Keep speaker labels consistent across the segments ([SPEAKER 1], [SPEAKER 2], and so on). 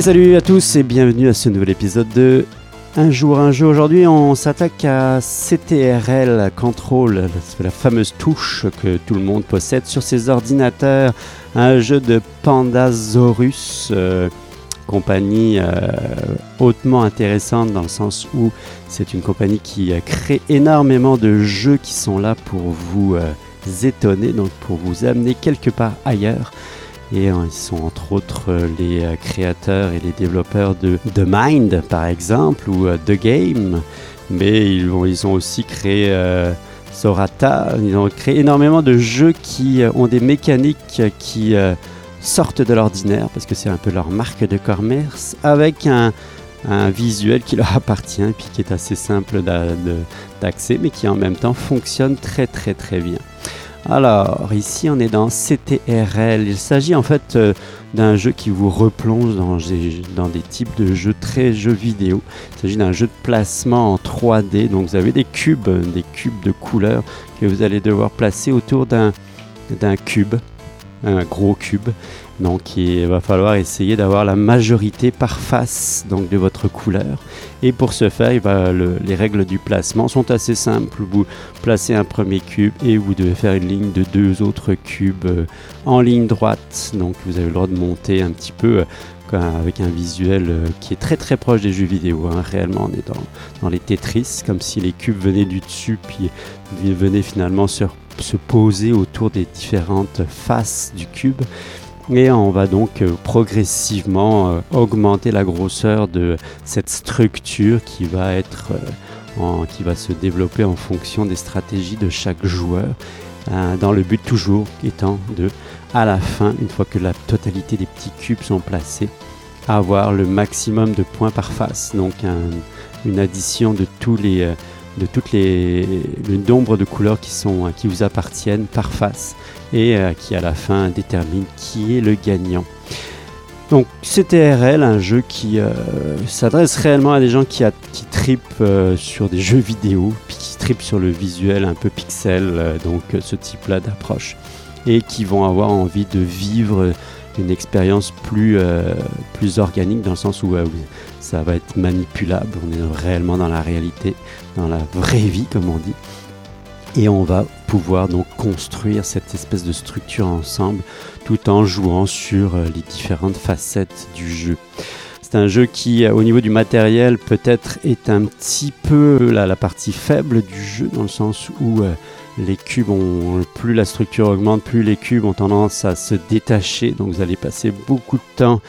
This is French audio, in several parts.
[SPEAKER 1] Salut à tous et bienvenue à ce nouvel épisode de Un jour un jeu. Aujourd'hui on s'attaque à CTRL Control, la fameuse touche que tout le monde possède sur ses ordinateurs. Un jeu de Pandasaurus, euh, compagnie euh, hautement intéressante dans le sens où c'est une compagnie qui crée énormément de jeux qui sont là pour vous euh, étonner, donc pour vous amener quelque part ailleurs. Et euh, ils sont entre autres euh, les euh, créateurs et les développeurs de The Mind, par exemple, ou The Game. Mais ils, ont aussi créé Sorata. Ils ont créé énormément de jeux qui ont des mécaniques qui sortent de l'ordinaire, parce que c'est un peu leur marque de commerce, avec un, un visuel qui leur appartient, puis qui est assez simple d'accès, mais qui en même temps fonctionne très très très bien. Alors, ici on est dans CTRL. Il s'agit en fait euh, d'un jeu qui vous replonge dans, dans, des types de jeux très jeux vidéo. Il s'agit d'un jeu de placement en 3D. Donc vous avez des cubes, des cubes de couleurs que vous allez devoir placer autour d'un cube, un gros cube. Donc il va falloir essayer d'avoir la majorité par face donc, de votre couleur. Et pour ce faire, les règles du placement sont assez simples. Vous placez un premier cube et vous devez faire une ligne de deux autres cubes euh, en ligne droite. Donc vous avez le droit de monter un petit peu euh, avec un visuel euh, qui est très très proche des jeux vidéo. Hein. Réellement, on est dans, les Tetris, comme si les cubes venaient du dessus, puis venaient finalement se, se poser autour des différentes faces du cube. Et on va donc euh, progressivement euh, augmenter la grosseur de cette structure qui va être euh, qui va se développer en fonction des stratégies de chaque joueur, dans le but toujours étant de, à la fin, une fois que la totalité des petits cubes sont placés, avoir le maximum de points par face. Donc une addition de tous les de toutes les le nombre de couleurs qui sont qui vous appartiennent par face et euh, qui à la fin détermine qui est le gagnant. Donc CTRL, un jeu qui euh, s'adresse réellement à des gens qui, tripent euh, sur des jeux vidéo, qui tripent sur le visuel un peu pixel, donc ce type-là d'approche, et qui vont avoir envie de vivre une expérience plus, plus organique dans le sens où ça va être manipulable, on est réellement dans la réalité, dans la vraie vie comme on dit et on va pouvoir donc construire cette espèce de structure ensemble tout en jouant sur euh, les différentes facettes du jeu. C'est un jeu qui, euh, au niveau du matériel, peut-être est un petit peu la, partie faible du jeu, dans le sens où euh, les cubes ont, plus la structure augmente, plus les cubes ont tendance à se détacher. Donc vous allez passer beaucoup de temps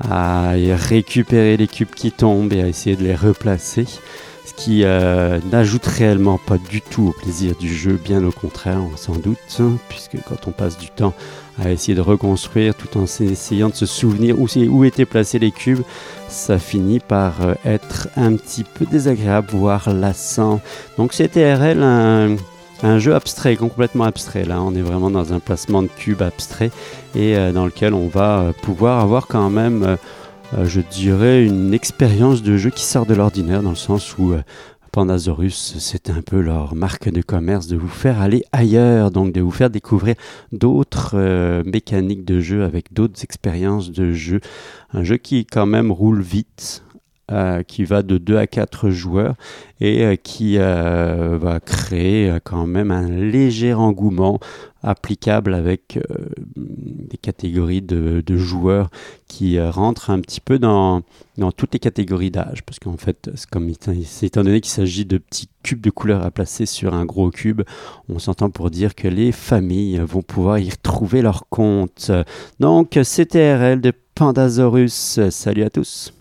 [SPEAKER 1] à récupérer les cubes qui tombent et à essayer de les replacer ce qui euh, n'ajoute réellement pas du tout au plaisir du jeu, bien au contraire, sans doute, hein, puisque quand on passe du temps à essayer de reconstruire tout en essayant de se souvenir où, étaient placés les cubes, ça finit par euh, être un petit peu désagréable, voire lassant. Donc c'était RL un, un jeu abstrait, complètement abstrait. Là, on est vraiment dans un placement de cubes abstrait et euh, dans lequel on va pouvoir avoir quand même euh, je dirais, une expérience de jeu qui sort de l'ordinaire, dans le sens où euh, Pandasaurus, c'est un peu leur marque de commerce de vous faire aller ailleurs, donc de vous faire découvrir d'autres euh, mécaniques de jeu avec d'autres expériences de jeu. Un jeu qui quand même roule vite, euh, qui va de 2 à 4 joueurs et euh, qui euh, va créer quand même un léger engouement applicable avec des catégories de, joueurs qui rentrent un petit peu dans, dans toutes les catégories d'âge. Parce qu'en fait, comme étant donné qu'il s'agit de petits cubes de couleurs à placer sur un gros cube, on s'entend pour dire que les familles vont pouvoir y retrouver leur compte. Donc, CTRL de Pandasaurus. Salut à tous.